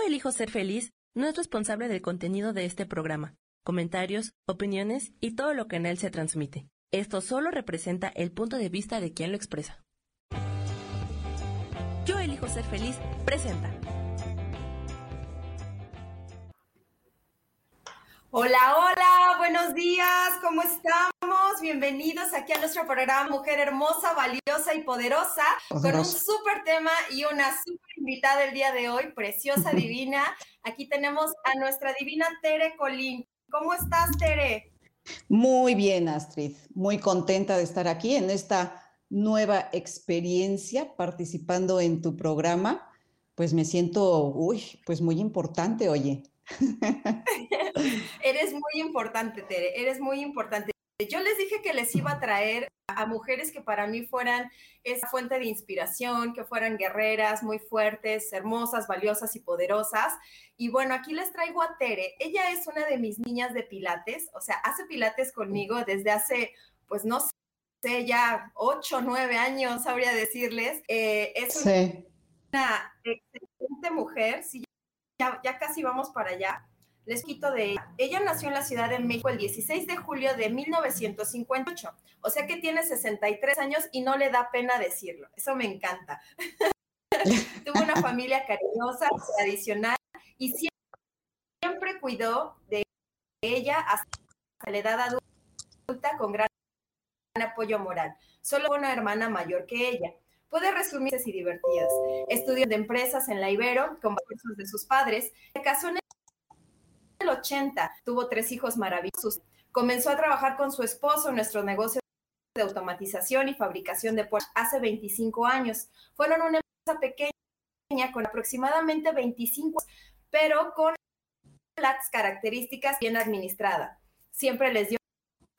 Yo elijo ser feliz no es responsable del contenido de este programa, comentarios, opiniones y todo lo que en él se transmite. Esto solo representa el punto de vista de quien lo expresa. Yo elijo ser feliz presenta. Hola, hola, buenos días, ¿cómo estamos? Bienvenidos aquí a nuestro programa Mujer Hermosa, Valiosa y Poderosa, con un súper tema y una súper invitada el día de hoy, preciosa, divina. Aquí tenemos a nuestra divina Tere Colín. ¿Cómo estás, Tere? Muy bien, Astrid. Muy contenta de estar aquí en esta nueva experiencia participando en tu programa. Pues me siento, uy, pues muy importante, oye. eres muy importante, Tere, eres muy importante. Yo les dije que les iba a traer a mujeres que para mí fueran esa fuente de inspiración, que fueran guerreras, muy fuertes, hermosas, valiosas y poderosas. Y bueno, aquí les traigo a Tere. Ella es una de mis niñas de Pilates, o sea, hace Pilates conmigo desde hace, pues no sé, ya ocho, nueve años, sabría decirles. Eh, es una excelente mujer, sí, ya, ya casi vamos para allá les quito de ella. Ella nació en la Ciudad de México el 16 de julio de 1958, o sea que tiene 63 años y no le da pena decirlo. Eso me encanta. Tuvo una familia cariñosa, tradicional y siempre cuidó de ella hasta la edad adulta con gran apoyo moral. Solo una hermana mayor que ella. Puede resumirse y divertidas. Estudió de empresas en la Ibero con recursos de sus padres. Se casó en 80 tuvo tres hijos maravillosos. Comenzó a trabajar con su esposo en nuestro negocio de automatización y fabricación de puertas hace 25 años. Fueron una empresa pequeña con aproximadamente 25, pero con las características bien administrada. Siempre les dio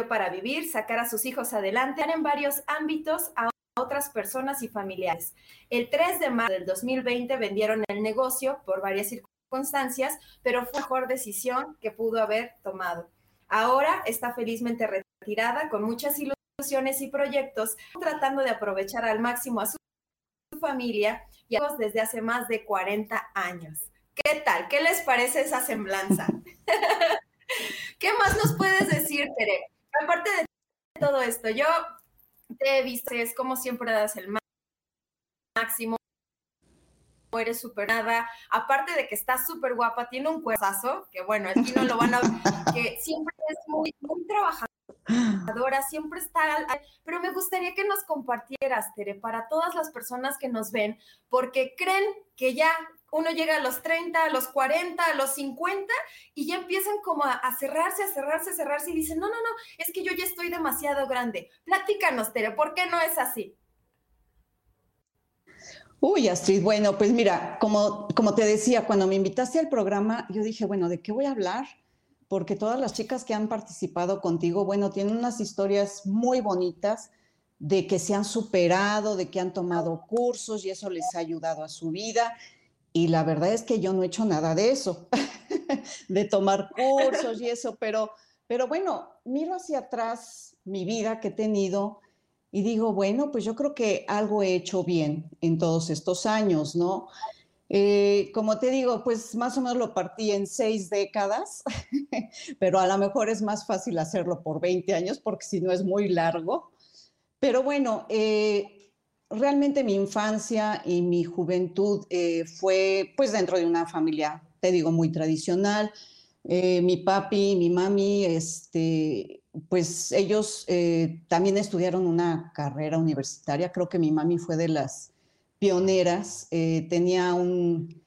para vivir, sacar a sus hijos adelante en varios ámbitos a otras personas y familiares. El 3 de marzo del 2020 vendieron el negocio por varias circunstancias circunstancias, pero fue la mejor decisión que pudo haber tomado. Ahora está felizmente retirada con muchas ilusiones y proyectos, tratando de aprovechar al máximo a su familia y a desde hace más de 40 años. ¿Qué tal? ¿Qué les parece esa semblanza? ¿Qué más nos puedes decir, Tere? Aparte de todo esto, yo te he visto, es como siempre das el máximo, eres súper nada, aparte de que está súper guapa, tiene un cuerpazo, que bueno, aquí no lo van a ver, que siempre es muy, muy trabajadora, siempre está, pero me gustaría que nos compartieras, Tere, para todas las personas que nos ven, porque creen que ya uno llega a los 30, a los 40, a los 50 y ya empiezan como a, a, cerrarse, a cerrarse, a cerrarse y dicen, no, no, no, es que yo ya estoy demasiado grande. Platícanos, Tere, ¿por qué no es así? Uy, Astrid, bueno, pues mira, como, como te decía, cuando me invitaste al programa, yo dije, bueno, ¿de qué voy a hablar? Porque todas las chicas que han participado contigo, bueno, tienen unas historias muy bonitas de que se han superado, de que han tomado cursos y eso les ha ayudado a su vida. Y la verdad es que yo no he hecho nada de eso, de tomar cursos y eso, pero, pero bueno, miro hacia atrás mi vida que he tenido y digo, bueno, pues yo creo que algo he hecho bien en todos estos años, ¿no? Eh, como te digo, pues más o menos lo partí en seis décadas, pero a lo mejor es más fácil hacerlo por 20 años porque si no es muy largo. Pero bueno, eh, realmente mi infancia y mi juventud eh, fue pues dentro de una familia, te digo, muy tradicional. Mi papi, mi mami, este, pues ellos eh, también estudiaron una carrera universitaria, creo que mi mami fue de las pioneras, eh, tenía un,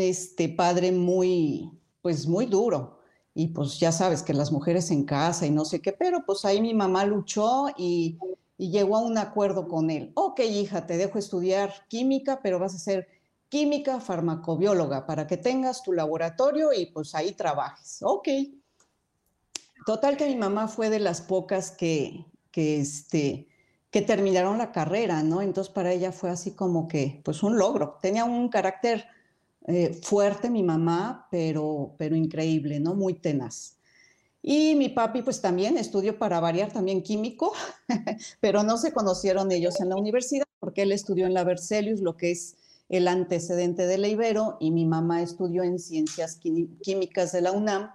este, padre muy, pues muy duro, y pues ya sabes que las mujeres en casa y no sé qué, pero pues ahí mi mamá luchó y, y llegó a un acuerdo con él. Ok, hija, te dejo estudiar química, pero vas a ser química farmacobióloga para que tengas tu laboratorio y pues ahí trabajes. Ok. Total que mi mamá fue de las pocas que, que, este, que terminaron la carrera, ¿no? Entonces para ella fue así como que, pues un logro. Tenía un carácter eh, fuerte mi mamá, pero, pero increíble, ¿no? Muy tenaz. Y mi papi pues también estudió para variar también químico, pero no se conocieron ellos en la universidad porque él estudió en la Berzelius, lo que es el antecedente de la Ibero y mi mamá estudió en Ciencias Químicas de la UNAM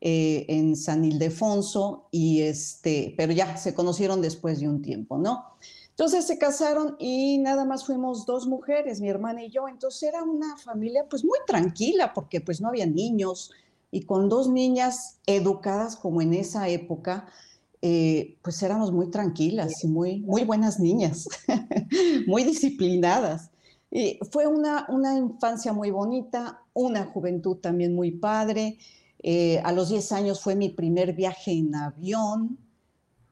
eh, en San Ildefonso, y este, pero ya se conocieron después de un tiempo, ¿no? Entonces se casaron y nada más fuimos dos mujeres, mi hermana y yo. Entonces era una familia pues muy tranquila porque pues no había niños y con dos niñas educadas como en esa época, eh, pues éramos muy tranquilas y muy, muy buenas niñas, muy disciplinadas. Y fue una, una infancia muy bonita, una juventud también muy padre. Eh, a los 10 años fue mi primer viaje en avión,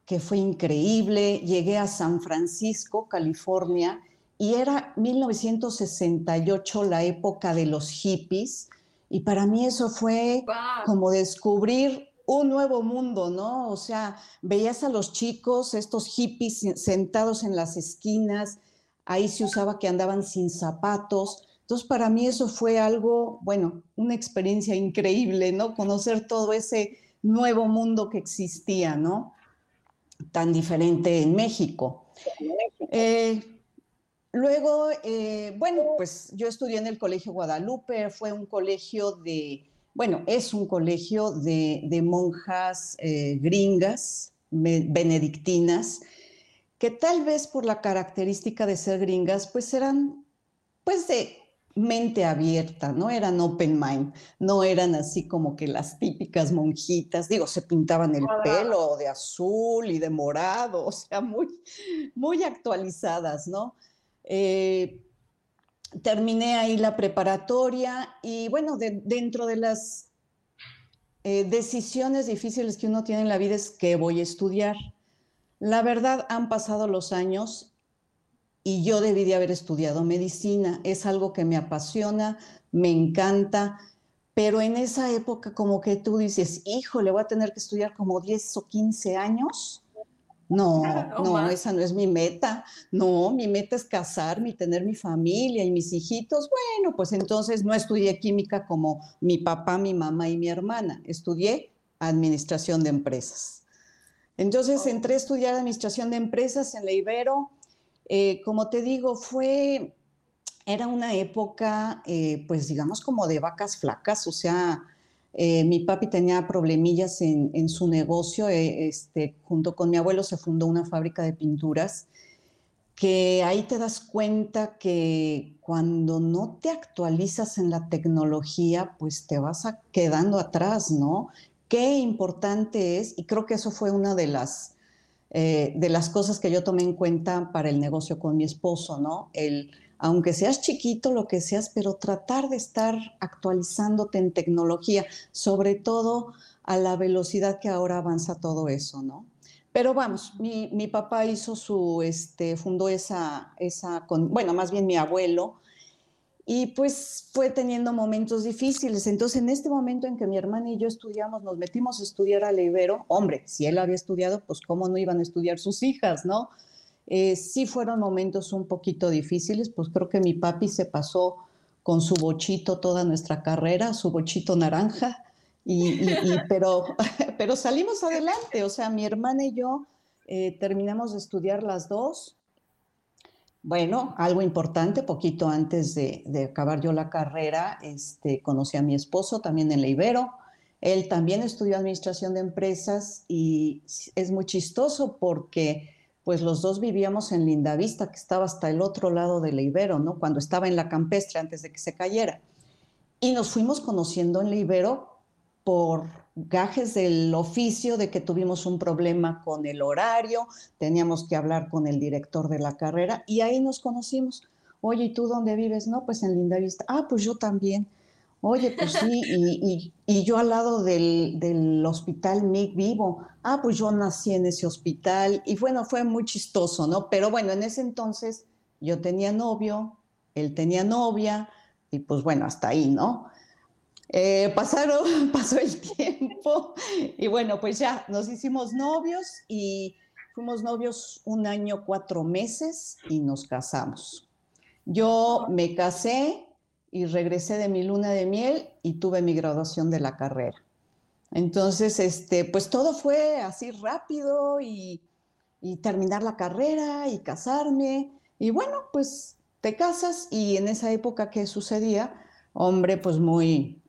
que fue increíble. Llegué a San Francisco, California, y era 1968 la época de los hippies. Y para mí eso fue como descubrir un nuevo mundo, ¿no? O sea, veías a los chicos, estos hippies sentados en las esquinas, ahí se usaba que andaban sin zapatos, entonces, para mí eso fue algo, bueno, una experiencia increíble, ¿no? Conocer todo ese nuevo mundo que existía, ¿no? Tan diferente en México. Eh, luego, eh, bueno, pues yo estudié en el Colegio Guadalupe, fue un colegio de, bueno, es un colegio de, monjas eh, gringas, benedictinas, que tal vez por la característica de ser gringas, pues eran, pues de mente abierta, no eran open mind, no eran así como que las típicas monjitas, digo, se pintaban el pelo de azul y de morado, o sea, muy, muy actualizadas, ¿no? Eh, terminé ahí la preparatoria y bueno, dentro de las eh, decisiones difíciles que uno tiene en la vida es que voy a estudiar. La verdad, han pasado los años y yo debí de haber estudiado medicina. Es algo que me apasiona, me encanta, pero en esa época como que tú dices, hijo, le voy a tener que estudiar como 10 o 15 años. No, no, esa no es mi meta. No, mi meta es casarme y tener mi familia y mis hijitos. Bueno, pues entonces no estudié química como mi papá, mi mamá y mi hermana. Estudié administración de empresas. Entonces entré a estudiar administración de empresas en la Ibero eh, como te digo, fue, era una época, eh, pues digamos, como de vacas flacas, o sea, eh, mi papi tenía problemillas en, su negocio, este, junto con mi abuelo se fundó una fábrica de pinturas, que ahí te das cuenta que cuando no te actualizas en la tecnología, pues te vas quedando atrás, ¿no? Qué importante es, y creo que eso fue una de las eh, de las cosas que yo tomé en cuenta para el negocio con mi esposo, ¿no? El, aunque seas chiquito, lo que seas, pero tratar de estar actualizándote en tecnología, sobre todo a la velocidad que ahora avanza todo eso, ¿no? Pero vamos, mi, mi papá hizo su, este, fundó esa, esa, bueno, más bien mi abuelo, y pues fue teniendo momentos difíciles. Entonces, en este momento en que mi hermana y yo estudiamos, nos metimos a estudiar a Ibero, hombre, si él había estudiado, pues cómo no iban a estudiar sus hijas, ¿no? Eh, sí fueron momentos un poquito difíciles, pues creo que mi papi se pasó con su bochito toda nuestra carrera, su bochito naranja, y, pero, pero salimos adelante, o sea, mi hermana y yo eh, terminamos de estudiar las dos, bueno, algo importante, poquito antes de, acabar yo la carrera, este, conocí a mi esposo también en la. Él también estudió administración de empresas y es muy chistoso porque pues los dos vivíamos en Lindavista, que estaba hasta el otro lado de la Ibero, ¿no? Cuando estaba en la campestre antes de que se cayera. Y nos fuimos conociendo en la por gajes del oficio de que tuvimos un problema con el horario, teníamos que hablar con el director de la carrera y ahí nos conocimos. Oye, ¿y tú dónde vives? No, pues en Lindavista. Ah, pues yo también. Oye, pues sí, y, yo al lado del, del, hospital MIG vivo. Ah, pues yo nací en ese hospital. Y bueno, fue muy chistoso, ¿no? Pero bueno, en ese entonces yo tenía novio, él tenía novia, y pues bueno, hasta ahí, ¿no? Eh, pasaron, pasó el tiempo y bueno, pues ya nos hicimos novios y fuimos novios un año, cuatro meses y nos casamos. Yo me casé y regresé de mi luna de miel y tuve mi graduación de la carrera. Entonces, este, pues todo fue así rápido y, y terminar la carrera y casarme. Y bueno, pues te casas y en esa época que sucedía, hombre, pues muy,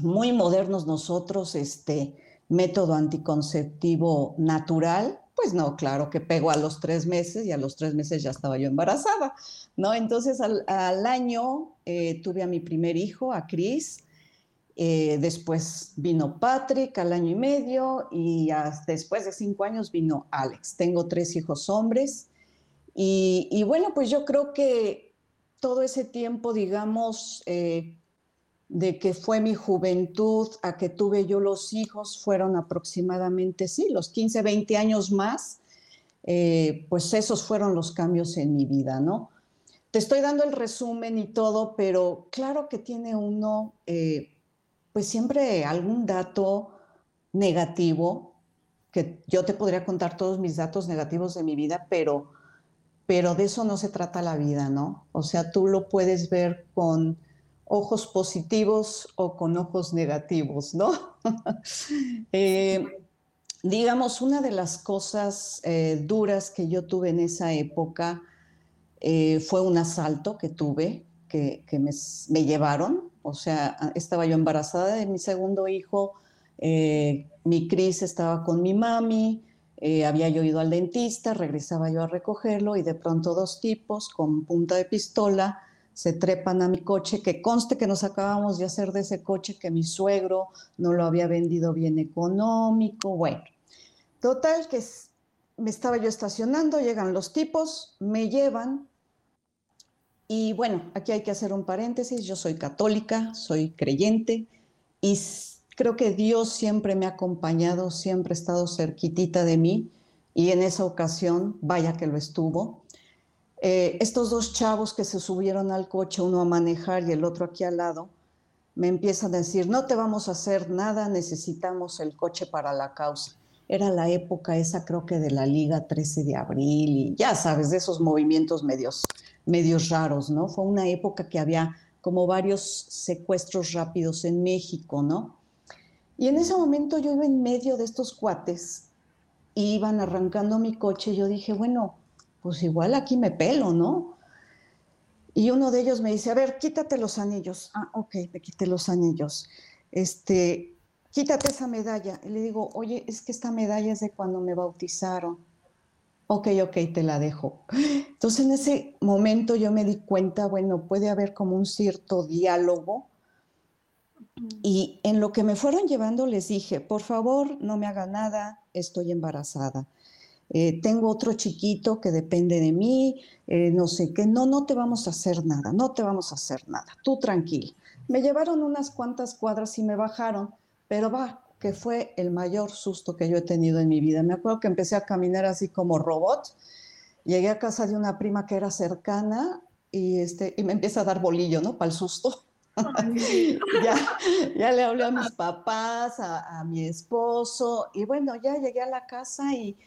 muy modernos nosotros, este método anticonceptivo natural, pues no, claro que pegó a los tres meses y a los tres meses ya estaba yo embarazada, ¿no? Entonces al, año eh, tuve a mi primer hijo, a Cris, eh, después vino Patrick al año y medio y después de cinco años vino Alex. Tengo tres hijos hombres y, bueno, pues yo creo que todo ese tiempo, digamos, eh, de que fue mi juventud a que tuve yo los hijos, fueron aproximadamente, sí, los 15, 20 años más, eh, pues esos fueron los cambios en mi vida, ¿no? Te estoy dando el resumen y todo, pero claro que tiene uno, eh, pues siempre algún dato negativo, que yo te podría contar todos mis datos negativos de mi vida, pero, pero de eso no se trata la vida, ¿no? O sea, tú lo puedes ver con ojos positivos o con ojos negativos, ¿no? Eh, digamos, una de las cosas eh, duras que yo tuve en esa época eh, fue un asalto que tuve, que, me, llevaron, o sea, estaba yo embarazada de mi segundo hijo, mi Cris estaba con mi mami, había yo ido al dentista, regresaba yo a recogerlo y de pronto dos tipos con punta de pistola se trepan a mi coche, que conste que nos acabamos de hacer de ese coche que mi suegro no lo había vendido bien económico, bueno. Total que me estaba yo estacionando, llegan los tipos, me llevan y bueno, aquí hay que hacer un paréntesis, yo soy católica, soy creyente y creo que Dios siempre me ha acompañado, siempre ha estado cerquitita de mí y en esa ocasión, vaya que lo estuvo, eh, estos dos chavos que se subieron al coche, uno a manejar y el otro aquí al lado, me empiezan a decir, no te vamos a hacer nada, necesitamos el coche para la causa. Era la época esa, creo que de la Liga 13 de abril y ya sabes, de esos movimientos medios, medios raros, ¿no? Fue una época que había como varios secuestros rápidos en México, ¿no? Y en ese momento yo iba en medio de estos cuates, iban arrancando mi coche, y yo dije, bueno, pues igual aquí me pelo, ¿no? Y uno de ellos me dice, a ver, quítate los anillos. Ah, ok, me quité los anillos. Este, quítate esa medalla. Y le digo, oye, es que esta medalla es de cuando me bautizaron. Ok, ok, te la dejo. Entonces en ese momento yo me di cuenta, bueno, puede haber como un cierto diálogo. Y en lo que me fueron llevando les dije, por favor, no me haga nada, estoy embarazada. Eh, tengo otro chiquito que depende de mí, eh, no sé qué, no, no te vamos a hacer nada, no te vamos a hacer nada, tú tranquilo. Me llevaron unas cuantas cuadras y me bajaron, pero va, que fue el mayor susto que yo he tenido en mi vida. Me acuerdo que empecé a caminar así como robot, llegué a casa de una prima que era cercana y, este, y me empieza a dar bolillo, ¿no? Para el susto. ya, ya le hablé a mis papás, a, a mi esposo, y bueno, ya llegué a la casa y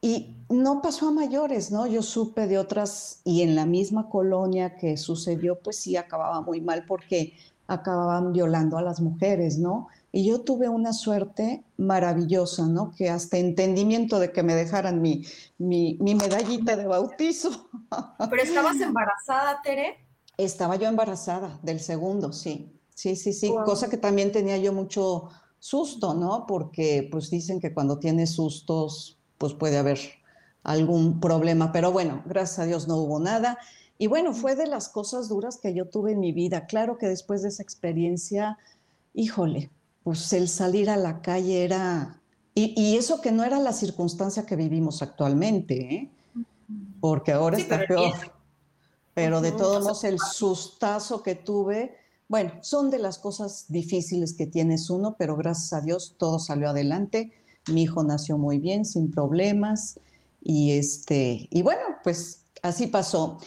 y no pasó a mayores, ¿no? Yo supe de otras y en la misma colonia que sucedió, pues sí acababa muy mal porque acababan violando a las mujeres, ¿no? Y yo tuve una suerte maravillosa, ¿no? Que hasta entendimiento de que me dejaran mi, mi, medallita de bautizo. ¿Pero estabas embarazada, Tere? Estaba yo embarazada del segundo, sí. Sí, sí, sí. Cosa que también tenía yo mucho susto, ¿no? Porque pues dicen que cuando tienes sustos pues puede haber algún problema. Pero bueno, gracias a Dios no hubo nada. Y bueno, fue de las cosas duras que yo tuve en mi vida. Claro que después de esa experiencia, híjole, pues el salir a la calle era... Y, eso que no era la circunstancia que vivimos actualmente, ¿eh? porque ahora está peor. Pero de todos modos, el sustazo que tuve, bueno, son de las cosas difíciles que tienes uno, pero gracias a Dios todo salió adelante mi hijo nació muy bien, sin problemas, y, este, y bueno, pues así pasó.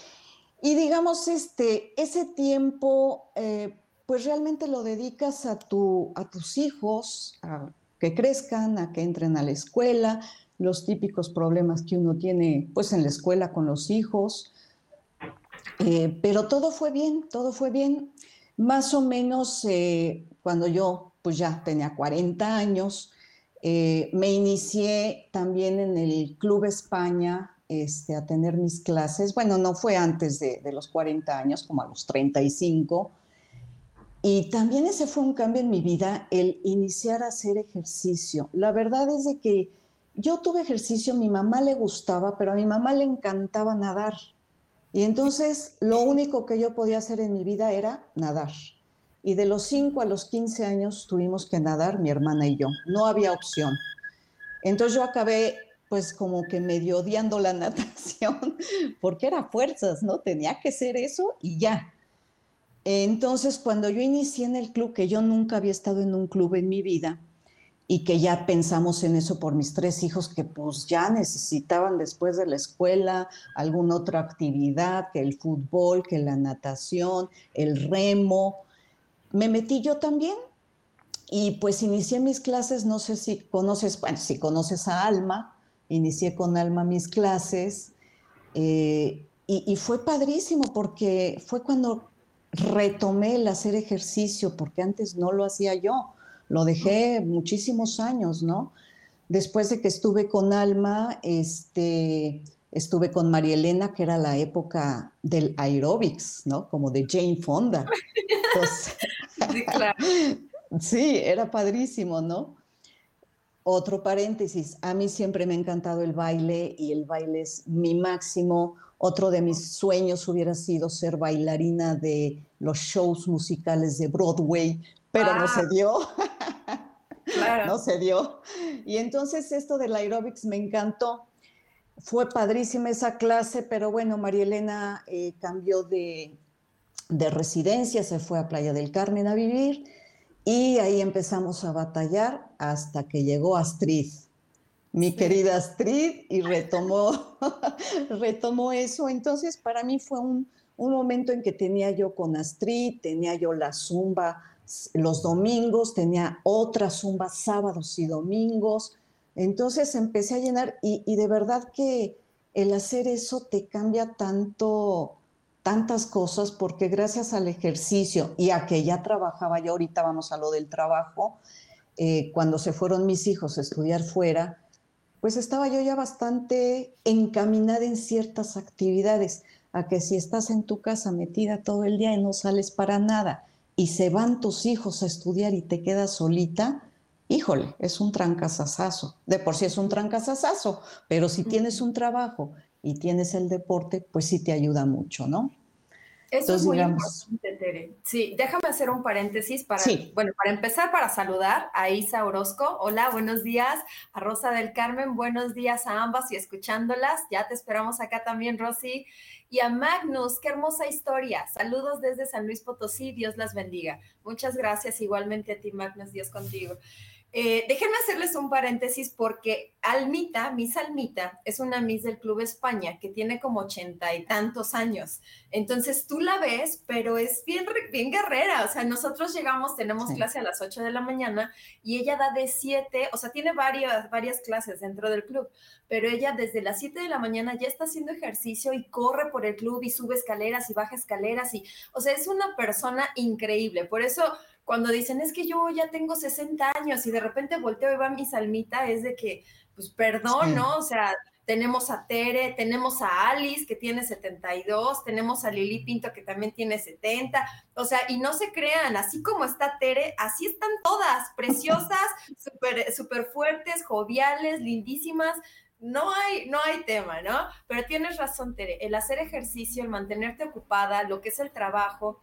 Y digamos, este, ese tiempo, eh, pues realmente lo dedicas a, tu, a tus hijos, a que crezcan, a que entren a la escuela, los típicos problemas que uno tiene pues en la escuela con los hijos. Eh, pero todo fue bien, todo fue bien. Más o menos eh, cuando yo pues ya tenía 40 años, eh, me inicié también en el Club España este, a tener mis clases. Bueno, no fue antes de, de, los 40 años, como a los 35. Y también ese fue un cambio en mi vida, el iniciar a hacer ejercicio. La verdad es de que yo tuve ejercicio, mi mamá le gustaba, pero a mi mamá le encantaba nadar. Y entonces lo único que yo podía hacer en mi vida era nadar. Y de los 5 a los 15 años tuvimos que nadar, mi hermana y yo. No había opción. Entonces yo acabé pues como que medio odiando la natación, porque era fuerzas, ¿no? Tenía que ser eso y ya. Entonces, cuando yo inicié en el club, que yo nunca había estado en un club en mi vida, y que ya pensamos en eso por mis tres hijos que pues ya necesitaban después de la escuela alguna otra actividad, que el fútbol, que la natación, el remo. Me metí yo también y pues inicié mis clases, no sé si conoces, bueno, si conoces a Alma, inicié con Alma mis clases eh, y, y fue padrísimo porque fue cuando retomé el hacer ejercicio, porque antes no lo hacía yo lo dejé muchísimos años, ¿no? Después de que estuve con Alma, este, estuve con María Elena, que era la época del aerobics, ¿no? Como de Jane Fonda. sí, claro. sí, era padrísimo, ¿no? Otro paréntesis, a mí siempre me ha encantado el baile y el baile es mi máximo. Otro de mis sueños hubiera sido ser bailarina de los shows musicales de Broadway, pero no se ah. dio. No se dio. Y entonces esto del aerobics me encantó. Fue padrísima esa clase, pero bueno, María Elena eh, cambió de, de residencia, se fue a Playa del Carmen a vivir y ahí empezamos a batallar hasta que llegó Astrid, mi querida Astrid, y retomó, retomó eso. Entonces, para mí fue un, un, momento en que tenía yo con Astrid, tenía yo la zumba los domingos, tenía otra zumba sábados y domingos. Entonces empecé a llenar y, de verdad que el hacer eso te cambia tanto, tantas cosas, porque gracias al ejercicio y a que ya trabajaba, ya ahorita vamos a lo del trabajo, eh, cuando se fueron mis hijos a estudiar fuera, pues estaba yo ya bastante encaminada en ciertas actividades, a que si estás en tu casa metida todo el día y no sales para nada, y se van tus hijos a estudiar y te quedas solita, híjole, es un trancazazazo. De por sí es un trancazazazo, pero si tienes un trabajo y tienes el deporte, pues sí te ayuda mucho, ¿no? Eso es muy importante, Tere. Sí, déjame hacer un paréntesis para, bueno, para empezar, para saludar a Isa Orozco. Hola, buenos días. A Rosa del Carmen, buenos días a ambas y escuchándolas. Ya te esperamos acá también, Rosy. Y a Magnus, qué hermosa historia. Saludos desde San Luis Potosí. Dios las bendiga. Muchas gracias igualmente a ti, Magnus. Dios contigo. Eh, déjenme hacerles un paréntesis porque Almita, Miss Almita, es una Miss del Club España que tiene como ochenta y tantos años. Entonces tú la ves, pero es bien, bien guerrera. O sea, nosotros llegamos, tenemos clase a las 8 de la mañana y ella da de 7, o sea, tiene varias, varias clases dentro del club, pero ella desde las 7 de la mañana ya está haciendo ejercicio y corre por el club y sube escaleras y baja escaleras y, o sea, es una persona increíble. Por eso cuando dicen, es que yo ya tengo 60 años y de repente volteo y va mi salmita, es de que, pues perdón, ¿no? O sea, tenemos a Tere, tenemos a Alice que tiene 72, tenemos a Lili Pinto que también tiene 70, o sea, y no se crean, así como está Tere, así están todas, preciosas, súper super fuertes, joviales, lindísimas, no hay, no hay tema, ¿no? Pero tienes razón, Tere, el hacer ejercicio, el mantenerte ocupada, lo que es el trabajo,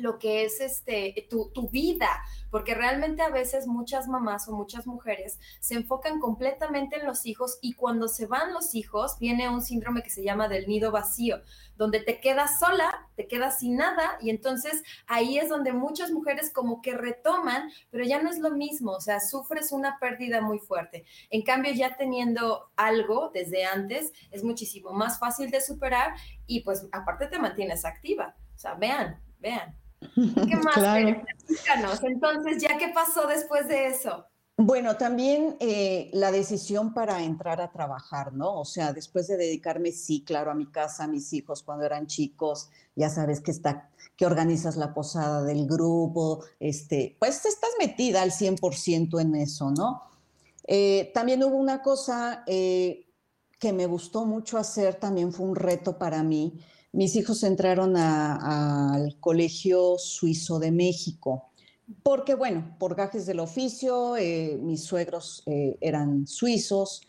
lo que es este, tu, tu, vida, porque realmente a veces muchas mamás o muchas mujeres se enfocan completamente en los hijos y cuando se van los hijos viene un síndrome que se llama del nido vacío, donde te quedas sola, te quedas sin nada y entonces ahí es donde muchas mujeres como que retoman, pero ya no es lo mismo, o sea, sufres una pérdida muy fuerte. En cambio, ya teniendo algo desde antes, es muchísimo más fácil de superar y pues aparte te mantienes activa. O sea, vean, vean. ¿Qué más? Claro. Entonces, ¿ya qué pasó después de eso? Bueno, también eh, la decisión para entrar a trabajar, ¿no? O sea, después de dedicarme, sí, claro, a mi casa, a mis hijos cuando eran chicos, ya sabes que está, que organizas la posada del grupo, este, pues estás metida al 100% en eso, ¿no? Eh, también hubo una cosa eh, que me gustó mucho hacer, también fue un reto para mí. Mis hijos entraron al Colegio Suizo de México, porque bueno, por gajes del oficio, eh, mis suegros eh, eran suizos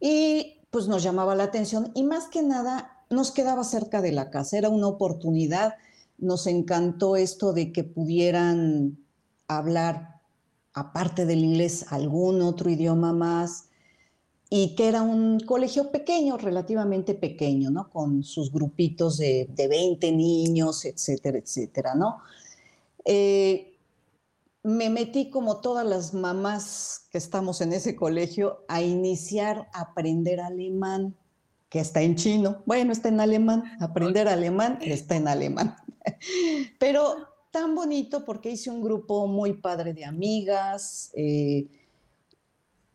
y pues nos llamaba la atención y más que nada nos quedaba cerca de la casa, era una oportunidad, nos encantó esto de que pudieran hablar, aparte del inglés, algún otro idioma más y que era un colegio pequeño, relativamente pequeño, ¿no? Con sus grupitos de, de 20 niños, etcétera, etcétera, ¿no? Eh, me metí como todas las mamás que estamos en ese colegio a iniciar a aprender alemán, que está en chino. Bueno, está en alemán, aprender alemán está en alemán. Pero tan bonito porque hice un grupo muy padre de amigas. Eh,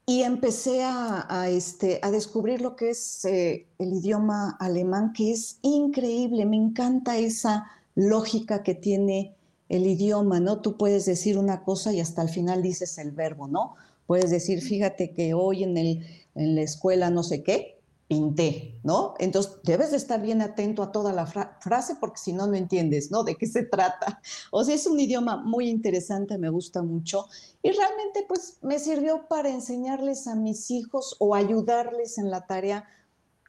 y empecé a, este, a descubrir lo que es eh, el idioma alemán, que es increíble, me encanta esa lógica que tiene el idioma, ¿no? Tú puedes decir una cosa y hasta el final dices el verbo, ¿no? Puedes decir, fíjate que hoy en, el, en la escuela no sé qué, pinté, ¿no? Entonces debes de estar bien atento a toda la frase porque si no, no entiendes, ¿no? De qué se trata. O sea, es un idioma muy interesante, me gusta mucho y realmente pues me sirvió para enseñarles a mis hijos o ayudarles en la tarea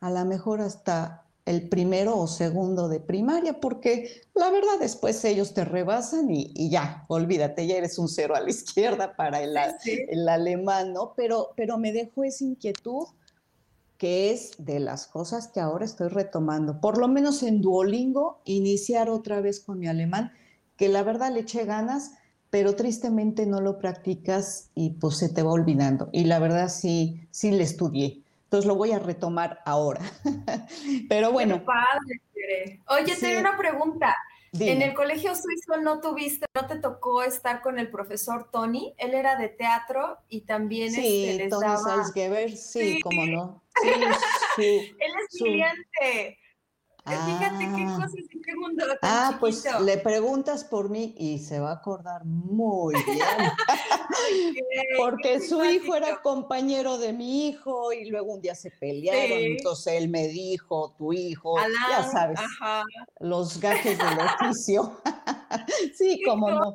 a lo mejor hasta el primero o segundo de primaria, porque la verdad después ellos te rebasan y, ya, olvídate, ya eres un cero a la izquierda para el, el alemán, ¿no? Pero, pero me dejó esa inquietud que es de las cosas que ahora estoy retomando, por lo menos en Duolingo, iniciar otra vez con mi alemán, que la verdad le eché ganas, pero tristemente no lo practicas y pues se te va olvidando. Y la verdad sí, sí le estudié. Entonces lo voy a retomar ahora. pero bueno. padre. Oye, tengo una pregunta. En el colegio suizo no tuviste, no te tocó estar con el profesor Tony. Él era de teatro y también sí, este, Tony daba... sí, sí, cómo no. Sí, Él es brillante. Fíjate qué ah. cosas en qué mundo tan Ah, pues le preguntas por mí y se va a acordar muy bien. Porque su hijo era compañero de mi hijo y luego un día se pelearon, entonces él me dijo, tu hijo, ya sabes, los gajes del oficio. sí, como no.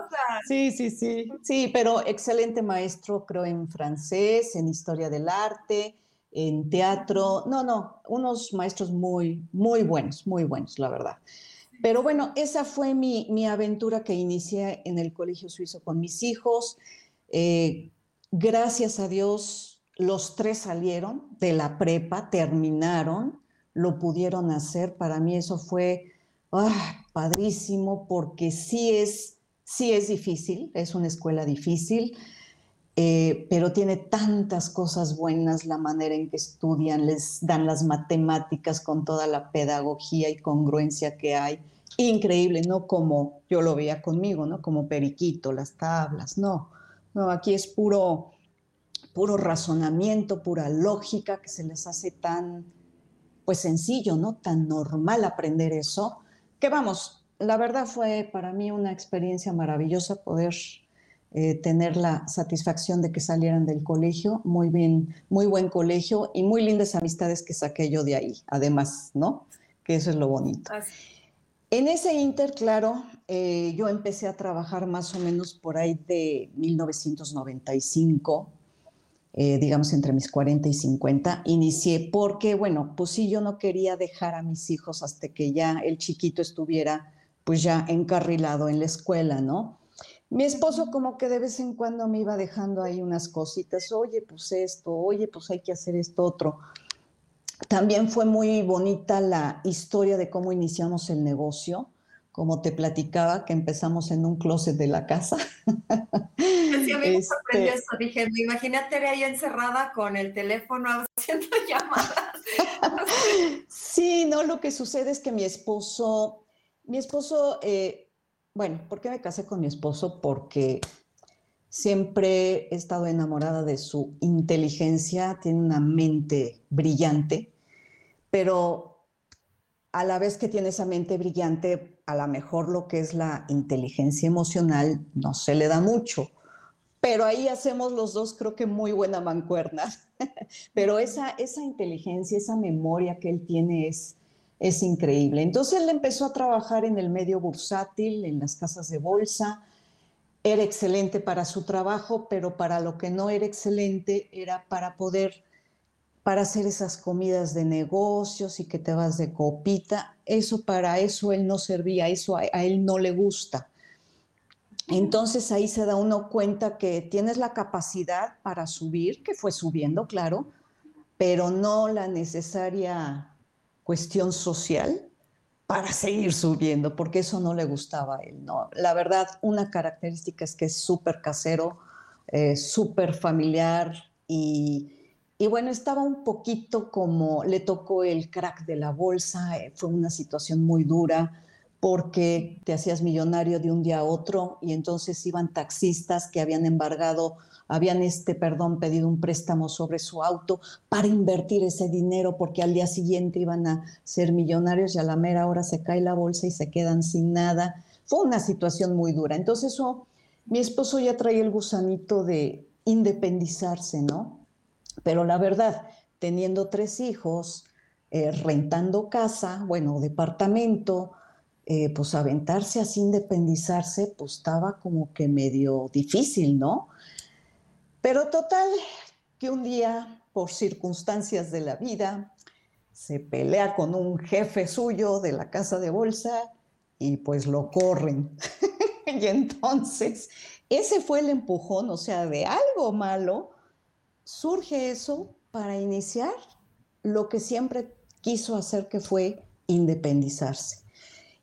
Sí, sí, sí, sí, pero excelente maestro, creo, en francés, en historia del arte en teatro. No, no, unos maestros muy, muy buenos, muy buenos, la verdad. Pero bueno, esa fue mi, aventura que inicié en el Colegio Suizo con mis hijos. Eh, gracias a Dios, los tres salieron de la prepa, terminaron, lo pudieron hacer. Para mí eso fue ah, padrísimo porque sí es, sí es difícil, es una escuela difícil. Eh, pero tiene tantas cosas buenas la manera en que estudian, les dan las matemáticas con toda la pedagogía y congruencia que hay. Increíble, no como yo lo veía conmigo, ¿no? Como periquito, las tablas, no. No, aquí es puro, puro razonamiento, pura lógica que se les hace tan, pues sencillo, ¿no? Tan normal aprender eso, que vamos, la verdad fue para mí una experiencia maravillosa poder eh, tener la satisfacción de que salieran del colegio, muy bien, muy buen colegio y muy lindas amistades que saqué yo de ahí, además, ¿no? Que eso es lo bonito. En ese inter, claro, eh, yo empecé a trabajar más o menos por ahí de 1995, eh, digamos entre mis 40 y 50, inicié porque, bueno, pues sí, yo no quería dejar a mis hijos hasta que ya el chiquito estuviera pues ya encarrilado en la escuela, ¿no? Mi esposo como que de vez en cuando me iba dejando ahí unas cositas, oye, pues esto, oye, pues hay que hacer esto otro. También fue muy bonita la historia de cómo iniciamos el negocio, como te platicaba, que empezamos en un closet de la casa. Sí, a mí me sorprendió este eso. Dije, imagínate ahí encerrada con el teléfono haciendo llamadas. sí, no, lo que sucede es que mi esposo, mi esposo eh, bueno, ¿por qué me casé con mi esposo? Porque siempre he estado enamorada de su inteligencia, tiene una mente brillante, pero a la vez que tiene esa mente brillante, a lo mejor lo que es la inteligencia emocional no se le da mucho. pero ahí hacemos los dos, creo que muy buena mancuerna. pero esa, esa inteligencia, esa memoria que él tiene es, es increíble. Entonces él empezó a trabajar en el medio bursátil, en las casas de bolsa. Era excelente para su trabajo, pero para lo que no era excelente era para poder, para hacer esas comidas de negocios y que te vas de copita. Eso para eso él no servía, eso a él no le gusta. Entonces ahí se da uno cuenta que tienes la capacidad para subir, que fue subiendo, claro, pero no la necesaria cuestión social para seguir subiendo, porque eso no le gustaba a él. No, la verdad, una característica es que es súper casero, eh, súper familiar y, y, bueno, estaba un poquito como le tocó el crack de la bolsa, eh, fue una situación muy dura porque te hacías millonario de un día a otro y entonces iban taxistas que habían embargado, habían este, perdón, pedido un préstamo sobre su auto para invertir ese dinero porque al día siguiente iban a ser millonarios y a la mera hora se cae la bolsa y se quedan sin nada. Fue una situación muy dura. Entonces mi esposo ya traía el gusanito de independizarse, ¿no? Pero la verdad, teniendo tres hijos, eh, rentando casa, bueno, departamento, eh, pues aventarse así, independizarse, pues estaba como que medio difícil, ¿no? Pero total, que un día, por circunstancias de la vida, se pelea con un jefe suyo de la casa de bolsa y pues lo corren. y entonces, ese fue el empujón, o sea, de algo malo, surge eso para iniciar lo que siempre quiso hacer, que fue independizarse.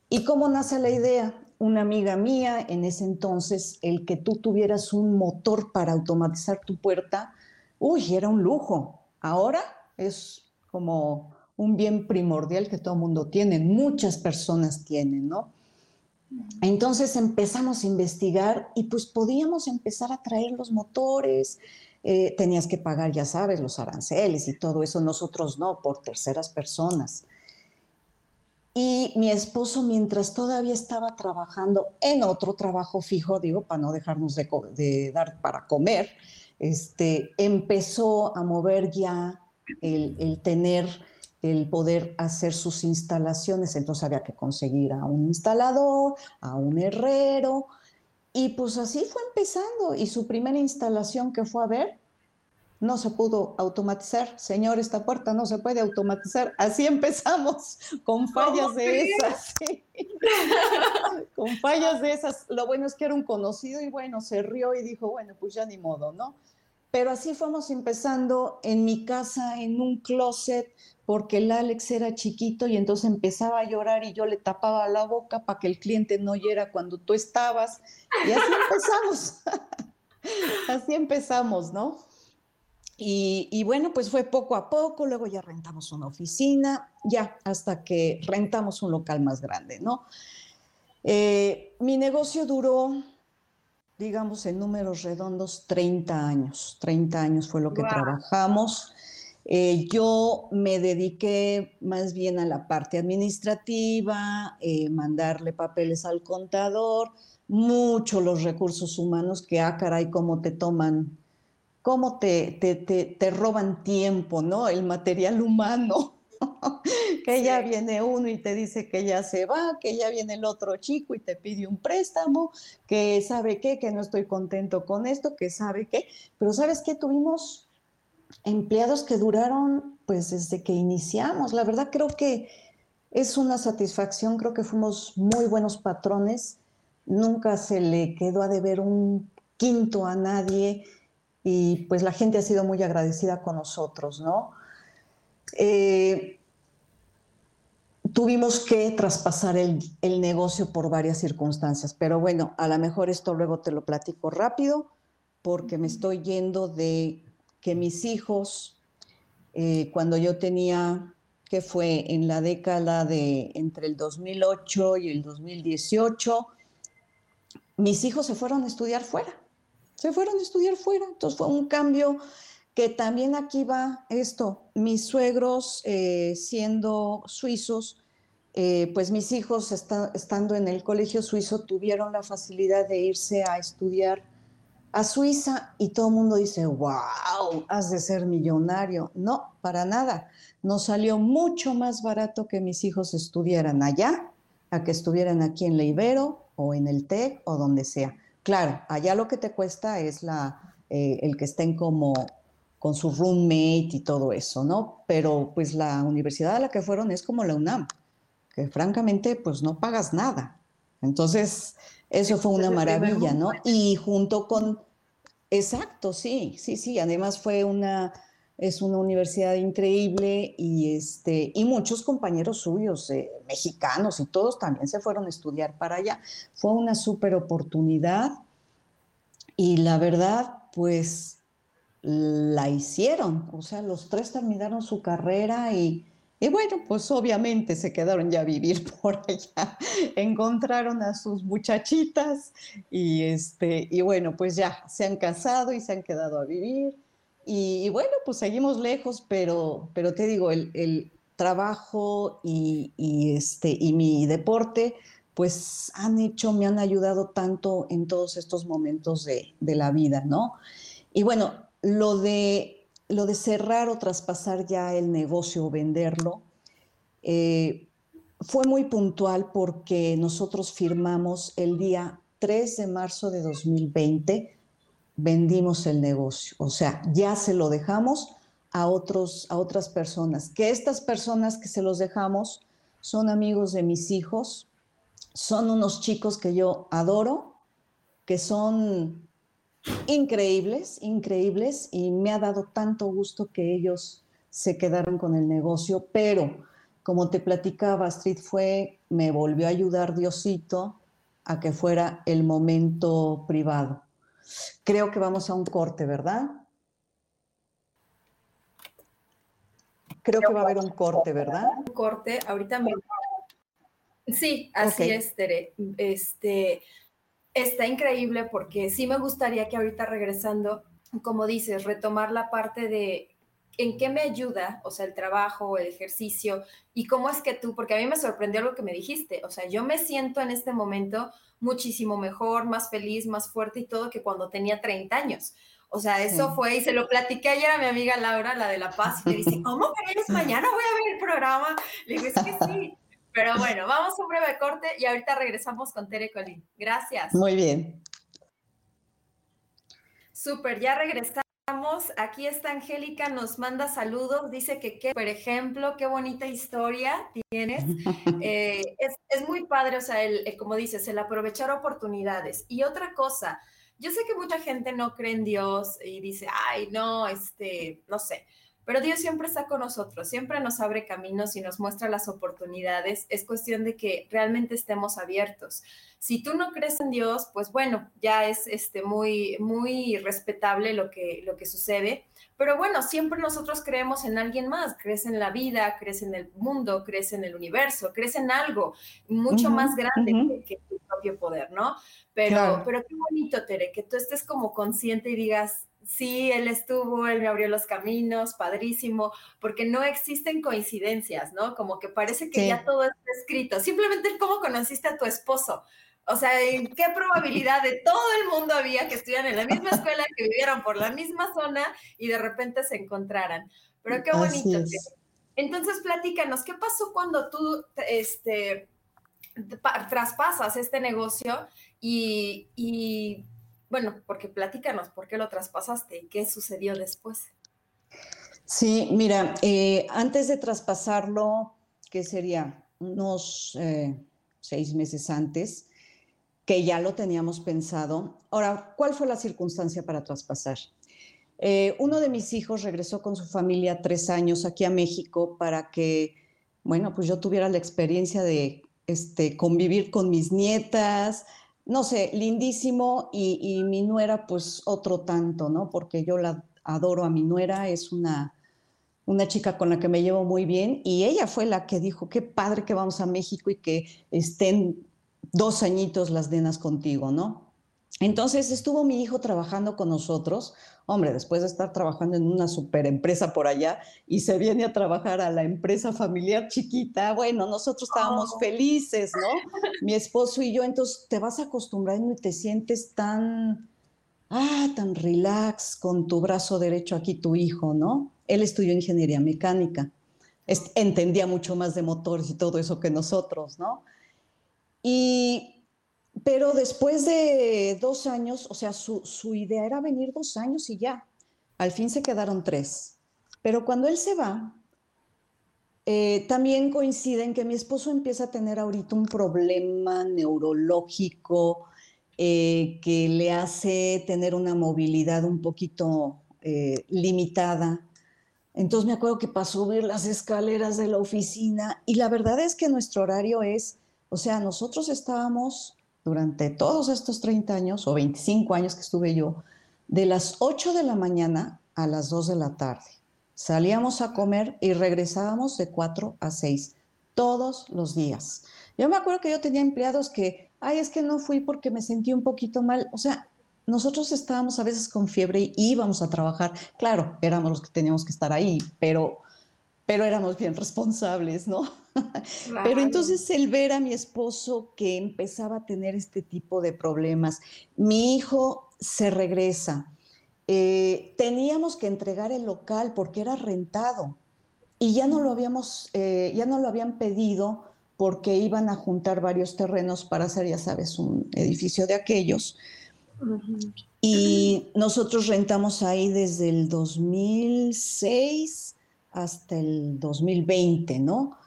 ¿Y cómo nace la idea? Una amiga mía, en ese entonces, el que tú tuvieras un motor para automatizar tu puerta, uy, era un lujo. Ahora es como un bien primordial que todo el mundo tiene, muchas personas tienen, ¿no? Entonces empezamos a investigar y pues podíamos empezar a traer los motores, eh, tenías que pagar, ya sabes, los aranceles y todo eso, nosotros no, por terceras personas. Y mi esposo, mientras todavía estaba trabajando en otro trabajo fijo, digo, para no dejarnos de, dar para comer, este, empezó a mover ya el, el, tener, el poder hacer sus instalaciones. Entonces había que conseguir a un instalador, a un herrero. Y pues así fue empezando. Y su primera instalación que fue a ver no se pudo automatizar. Señor, esta puerta no se puede automatizar. Así empezamos, con fallas de esas. con fallas de esas. Lo bueno es que era un conocido y bueno, se rió y dijo, bueno, pues ya ni modo, ¿no? Pero así fuimos empezando en mi casa, en un closet, porque el Alex era chiquito y entonces empezaba a llorar y yo le tapaba la boca para que el cliente no oyera cuando tú estabas. Y así empezamos. así empezamos, ¿no? Y, bueno, pues fue poco a poco, luego ya rentamos una oficina, ya hasta que rentamos un local más grande, ¿no? Eh, mi negocio duró, digamos, en números redondos, 30 años. 30 años fue lo que trabajamos. Eh, yo me dediqué más bien a la parte administrativa, eh, mandarle papeles al contador, mucho los recursos humanos, que, ah, caray, cómo te toman cómo te, te, roban tiempo, ¿no? El material humano. que ya viene uno y te dice que ya se va, que ya viene el otro chico y te pide un préstamo, que sabe qué, que no estoy contento con esto, que sabe qué. Pero sabes qué, tuvimos empleados que duraron pues desde que iniciamos. La verdad creo que es una satisfacción, creo que fuimos muy buenos patrones, nunca se le quedó a deber un quinto a nadie y pues la gente ha sido muy agradecida con nosotros, ¿no? Eh, tuvimos que traspasar el, el, negocio por varias circunstancias, pero bueno, a lo mejor esto luego te lo platico rápido porque me estoy yendo de que mis hijos, eh, cuando yo tenía, que fue en la década de entre el 2008 y el 2018, mis hijos se fueron a estudiar fuera se fueron a estudiar fuera. Entonces fue un cambio que también aquí va esto. Mis suegros, eh, siendo suizos, eh, pues mis hijos estando en el colegio suizo tuvieron la facilidad de irse a estudiar a Suiza y todo el mundo dice, wow, has de ser millonario. No, para nada. Nos salió mucho más barato que mis hijos estudiaran allá a que estuvieran aquí en la Ibero o en el TEC o donde sea. Claro, allá lo que te cuesta es la, eh, el que estén como con su roommate y todo eso, ¿no? Pero pues la universidad a la que fueron es como la UNAM, que francamente pues no pagas nada. Entonces, eso fue una maravilla, ¿no? Y junto con, exacto, sí, sí, sí, además fue una, es una universidad increíble y, este, y muchos compañeros suyos, eh, mexicanos y todos también se fueron a estudiar para allá. Fue una súper oportunidad y la verdad, pues la hicieron, o sea, los tres terminaron su carrera y y bueno, pues obviamente se quedaron ya a vivir por allá, encontraron a sus muchachitas y, este, y bueno, pues ya se han casado y se han quedado a vivir. Y, bueno, pues seguimos lejos, pero, pero te digo, el, trabajo y, este, y mi deporte, pues han hecho, me han ayudado tanto en todos estos momentos de, la vida, ¿no? Y bueno, lo de lo de cerrar o traspasar ya el negocio o venderlo eh, fue muy puntual porque nosotros firmamos el día 3 de marzo de 2020, vendimos el negocio, o sea, ya se lo dejamos a, otros, a otras personas, que estas personas que se los dejamos son amigos de mis hijos, son unos chicos que yo adoro, que son increíbles, increíbles, y me ha dado tanto gusto que ellos se quedaron con el negocio, pero como te platicaba, Astrid, fue, me volvió a ayudar Diosito a que fuera el momento privado. Creo que vamos a un corte, ¿verdad? Creo que va a haber un corte, ¿verdad? Un corte, ahorita me... Sí, así es, Tere. Este, está increíble porque sí me gustaría que ahorita regresando, como dices, retomar la parte de en qué me ayuda, o sea, el trabajo, el ejercicio, y cómo es que tú, porque a mí me sorprendió lo que me dijiste, o sea, yo me siento en este momento muchísimo mejor, más feliz, más fuerte y todo que cuando tenía 30 años. O sea, eso fue, y se lo platiqué ayer a mi amiga Laura, la de La Paz, y me dice, ¿cómo que mañana voy a ver el programa? Le digo, es que sí, pero bueno, vamos a un breve corte y ahorita regresamos con Tere Colín. Gracias. Muy bien. Súper, ya regresamos. Aquí está Angélica, nos manda saludos, dice que, qué, por ejemplo, qué bonita historia tienes. Eh, es, muy padre, o sea, el, como dices, el aprovechar oportunidades. Y otra cosa, yo sé que mucha gente no cree en Dios y dice, ay, no, este, no sé, pero Dios siempre está con nosotros, siempre nos abre caminos y nos muestra las oportunidades. Es cuestión de que realmente estemos abiertos. Si tú no crees en Dios, pues bueno, ya es este, muy, muy respetable lo que, lo que sucede. Pero bueno, siempre nosotros creemos en alguien más, crees en la vida, crees en el mundo, crees en el universo, crees en algo mucho más grande que, tu propio poder, ¿no? Pero, pero qué bonito, Tere, que tú estés como consciente y digas, sí, él estuvo, él me abrió los caminos, padrísimo, porque no existen coincidencias, ¿no? Como que parece que ya todo está escrito. Simplemente cómo conociste a tu esposo. O sea, ¿en qué probabilidad de todo el mundo había que estuvieran en la misma escuela, que vivieran por la misma zona y de repente se encontraran? Pero qué bonito. Entonces, platícanos, ¿qué pasó cuando tú este, traspasas este negocio y, y bueno, porque platícanos, ¿por qué lo traspasaste y qué sucedió después? Sí, mira, eh, antes de traspasarlo, que sería unos eh, seis meses antes, que ya lo teníamos pensado. Ahora, ¿cuál fue la circunstancia para traspasar? Eh, uno de mis hijos regresó con su familia tres años aquí a México para que, bueno, pues yo tuviera la experiencia de este, convivir con mis nietas, no sé, lindísimo y, mi nuera pues otro tanto, ¿no? Porque yo la adoro a mi nuera, es una, una chica con la que me llevo muy bien y ella fue la que dijo, qué padre que vamos a México y que estén dos añitos las nenas contigo, ¿no? Entonces estuvo mi hijo trabajando con nosotros, hombre, después de estar trabajando en una super empresa por allá y se viene a trabajar a la empresa familiar chiquita, bueno, nosotros estábamos oh. felices, ¿no? Mi esposo y yo, entonces te vas acostumbrando y te sientes tan, ah, tan relax con tu brazo derecho aquí tu hijo, ¿no? Él estudió ingeniería mecánica, entendía mucho más de motores y todo eso que nosotros, ¿no? Y, pero después de dos años, o sea, su, su idea era venir dos años y ya. Al fin se quedaron tres. Pero cuando él se va, eh, también coincide en que mi esposo empieza a tener ahorita un problema neurológico eh, que le hace tener una movilidad un poquito eh, limitada. Entonces me acuerdo que para subir las escaleras de la oficina, y la verdad es que nuestro horario es, o sea, nosotros estábamos durante todos estos 30 años o 25 años que estuve yo, de las 8 de la mañana a las 2 de la tarde. Salíamos a comer y regresábamos de 4 a 6 todos los días. Yo me acuerdo que yo tenía empleados que, ay, es que no fui porque me sentí un poquito mal. O sea, nosotros estábamos a veces con fiebre y íbamos a trabajar. Claro, éramos los que teníamos que estar ahí, pero, pero éramos bien responsables, ¿no? Pero entonces el ver a mi esposo que empezaba a tener este tipo de problemas, mi hijo se regresa, eh, teníamos que entregar el local porque era rentado y ya no lo habíamos, eh, ya no lo habían pedido porque iban a juntar varios terrenos para hacer, ya sabes, un edificio de aquellos. Y nosotros rentamos ahí desde el 2006 hasta el 2020, ¿no?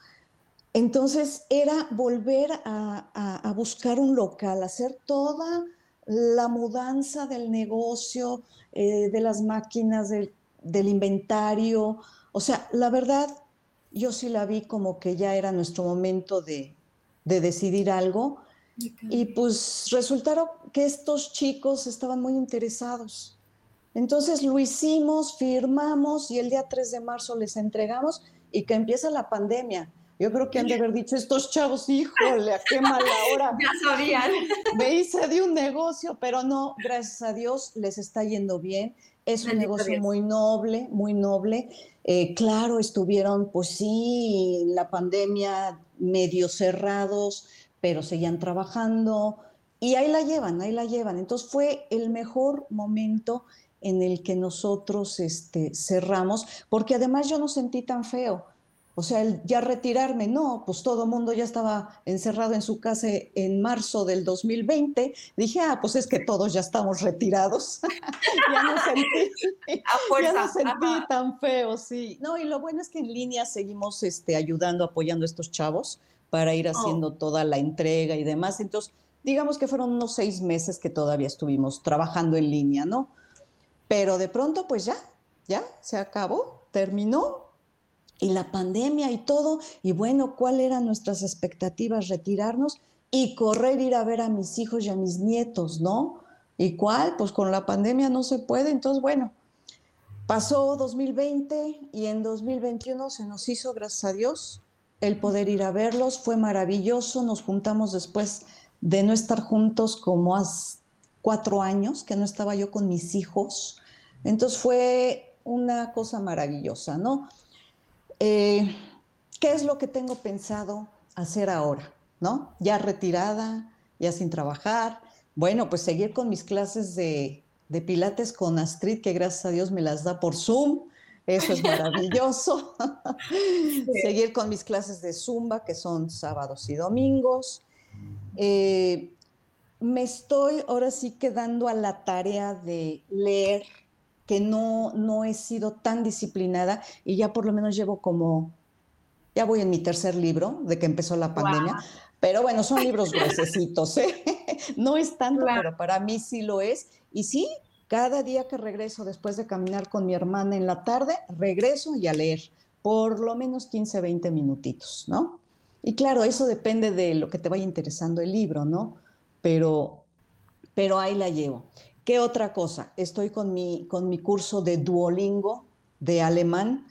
Entonces era volver a, buscar un local, hacer toda la mudanza del negocio, eh, de las máquinas, del, inventario. O sea, la verdad, yo sí la vi como que ya era nuestro momento de, de decidir algo y pues resultaron que estos chicos estaban muy interesados. Entonces lo hicimos, firmamos y el día 3 de marzo les entregamos y que empieza la pandemia. Yo creo que han de haber dicho estos chavos, híjole, a qué mala hora. ya sabían. Me hice de un negocio, pero no, gracias a Dios les está yendo bien. Es un negocio muy noble, muy noble. Eh, claro, estuvieron, pues sí, la pandemia medio cerrados, pero seguían trabajando y ahí la llevan, ahí la llevan. Entonces fue el mejor momento en el que nosotros este, cerramos, porque además yo no sentí tan feo. O sea, el ya retirarme, no, pues todo el mundo ya estaba encerrado en su casa en marzo del 2020. Dije, ah, pues es que todos ya estamos retirados. ya no sentí, ya no sentí tan feo, sí. No, y lo bueno es que en línea seguimos este, ayudando, apoyando a estos chavos para ir oh. haciendo toda la entrega y demás. Entonces, digamos que fueron unos seis meses que todavía estuvimos trabajando en línea, ¿no? Pero de pronto, pues ya, ya, se acabó, terminó. Y la pandemia y todo, y bueno, ¿cuáles eran nuestras expectativas? Retirarnos y correr, ir a ver a mis hijos y a mis nietos, ¿no? ¿Y cuál? Pues con la pandemia no se puede, entonces bueno, pasó 2020 y en 2021 se nos hizo, gracias a Dios, el poder ir a verlos, fue maravilloso, nos juntamos después de no estar juntos como hace cuatro años, que no estaba yo con mis hijos, entonces fue una cosa maravillosa, ¿no? Eh, ¿Qué es lo que tengo pensado hacer ahora, ¿no? Ya retirada, ya sin trabajar, bueno, pues seguir con mis clases de, de pilates con Astrid, que gracias a Dios me las da por Zoom, eso es maravilloso. Seguir con mis clases de zumba, que son sábados y domingos. Eh, me estoy ahora sí quedando a la tarea de leer, que no, no he sido tan disciplinada y ya por lo menos llevo como, ya voy en mi tercer libro de que empezó la pandemia. Pero bueno, son libros gruesecitos, ¿eh? No es tanto, pero para mí sí lo es. Y sí, cada día que regreso después de caminar con mi hermana en la tarde, regreso y a leer por lo menos 15, 20 minutitos, ¿no? Y claro, eso depende de lo que te vaya interesando el libro, ¿no? Pero, pero ahí la llevo. ¿Qué otra cosa? Estoy con mi, con mi curso de Duolingo de alemán,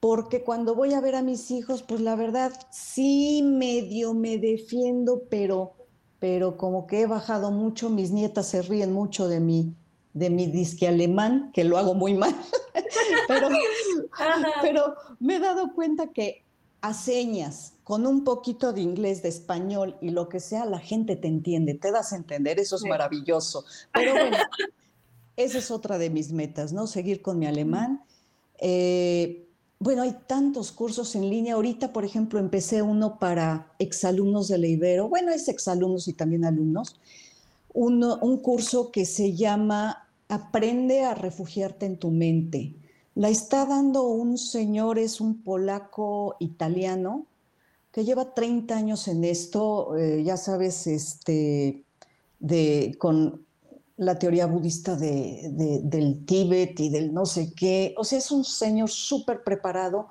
porque cuando voy a ver a mis hijos, pues la verdad sí medio me defiendo, pero, pero como que he bajado mucho, mis nietas se ríen mucho de mí de mi disque alemán, que lo hago muy mal, pero, pero me he dado cuenta que a señas, con un poquito de inglés, de español y lo que sea, la gente te entiende, te das a entender, eso es maravilloso. Pero bueno, esa es otra de mis metas, ¿no? Seguir con mi alemán. Eh, bueno, hay tantos cursos en línea. Ahorita, por ejemplo, empecé uno para exalumnos de la Ibero. Bueno, es exalumnos y también alumnos. un curso que se llama Aprende a refugiarte en tu mente. La está dando un señor, es un polaco italiano, que lleva 30 años en esto, eh, ya sabes, este, de, con la teoría budista del Tíbet y del no sé qué. O sea, es un señor súper preparado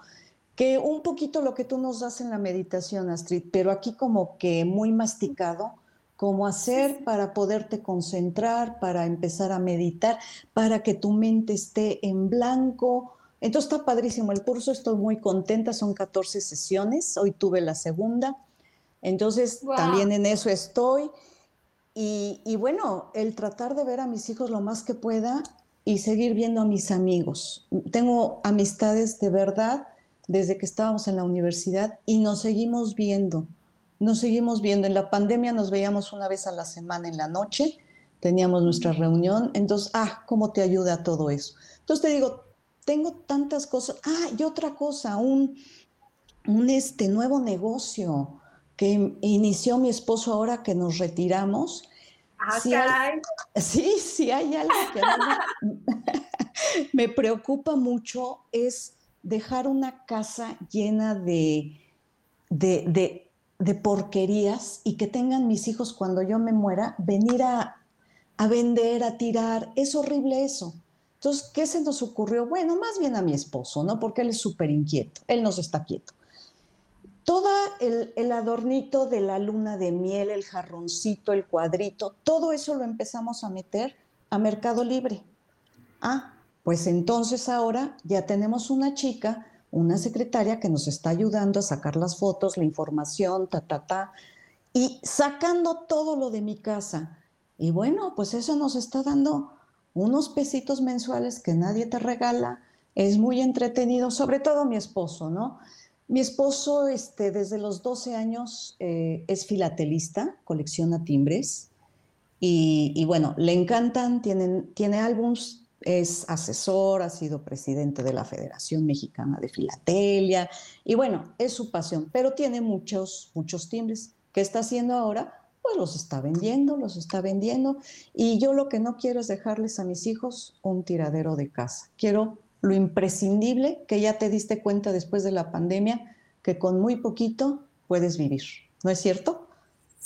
que un poquito lo que tú nos das en la meditación, Astrid, pero aquí como que muy masticado, cómo hacer para poderte concentrar, para empezar a meditar, para que tu mente esté en blanco. Entonces está padrísimo el curso, estoy muy contenta, son 14 sesiones, hoy tuve la segunda, entonces también en eso estoy. Y, bueno, el tratar de ver a mis hijos lo más que pueda y seguir viendo a mis amigos. Tengo amistades de verdad desde que estábamos en la universidad y nos seguimos viendo. Nos seguimos viendo. En la pandemia nos veíamos una vez a la semana en la noche, teníamos nuestra reunión. Entonces, ah, ¿cómo te ayuda todo eso? Entonces te digo, tengo tantas cosas. Ah, y otra cosa, un, un este nuevo negocio que inició mi esposo ahora que nos retiramos. Ah, sí, sí hay algo que me, preocupa mucho es dejar una casa llena de, de, de, porquerías y que tengan mis hijos cuando yo me muera venir a, a vender, a tirar. Es horrible eso. Entonces, ¿qué se nos ocurrió? Bueno, más bien a mi esposo, ¿no? Porque él es súper inquieto, él nos está quieto todo el, adornito de la luna de miel, el jarroncito, el cuadrito, todo eso lo empezamos a meter a Mercado Libre. Ah, pues entonces ahora ya tenemos una chica, una secretaria que nos está ayudando a sacar las fotos, la información, ta, ta, ta, y sacando todo lo de mi casa. Y bueno, pues eso nos está dando unos pesitos mensuales que nadie te regala. Es muy entretenido, sobre todo mi esposo, ¿no? Mi esposo, este, desde los 12 años, eh, es filatelista, colecciona timbres y, bueno, le encantan, tienen, tiene álbums, es asesor, ha sido presidente de la Federación Mexicana de Filatelia y bueno, es su pasión, pero tiene muchos, muchos timbres. ¿Qué está haciendo ahora? Pues los está vendiendo, los está vendiendo y yo lo que no quiero es dejarles a mis hijos un tiradero de casa. Quiero lo imprescindible que ya te diste cuenta después de la pandemia, que con muy poquito puedes vivir, ¿no es cierto?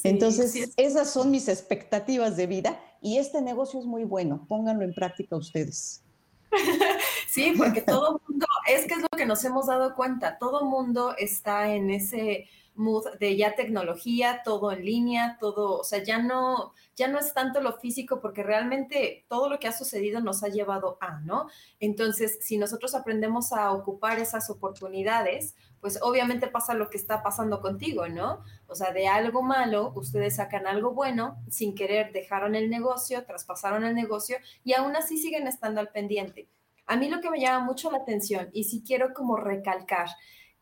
Entonces, esas son mis expectativas de vida y este negocio es muy bueno, pónganlo en práctica ustedes. Sí, porque todo mundo, es que es lo que nos hemos dado cuenta, todo mundo está en ese mood de ya tecnología, todo en línea, todo, o sea, ya no, ya no es tanto lo físico porque realmente todo lo que ha sucedido nos ha llevado a, ¿no? Entonces, si nosotros aprendemos a ocupar esas oportunidades, pues obviamente pasa lo que está pasando contigo, ¿no? O sea, de algo malo, ustedes sacan algo bueno, sin querer dejaron el negocio, traspasaron el negocio y aún así siguen estando al pendiente. A mí lo que me llama mucho la atención y si quiero como recalcar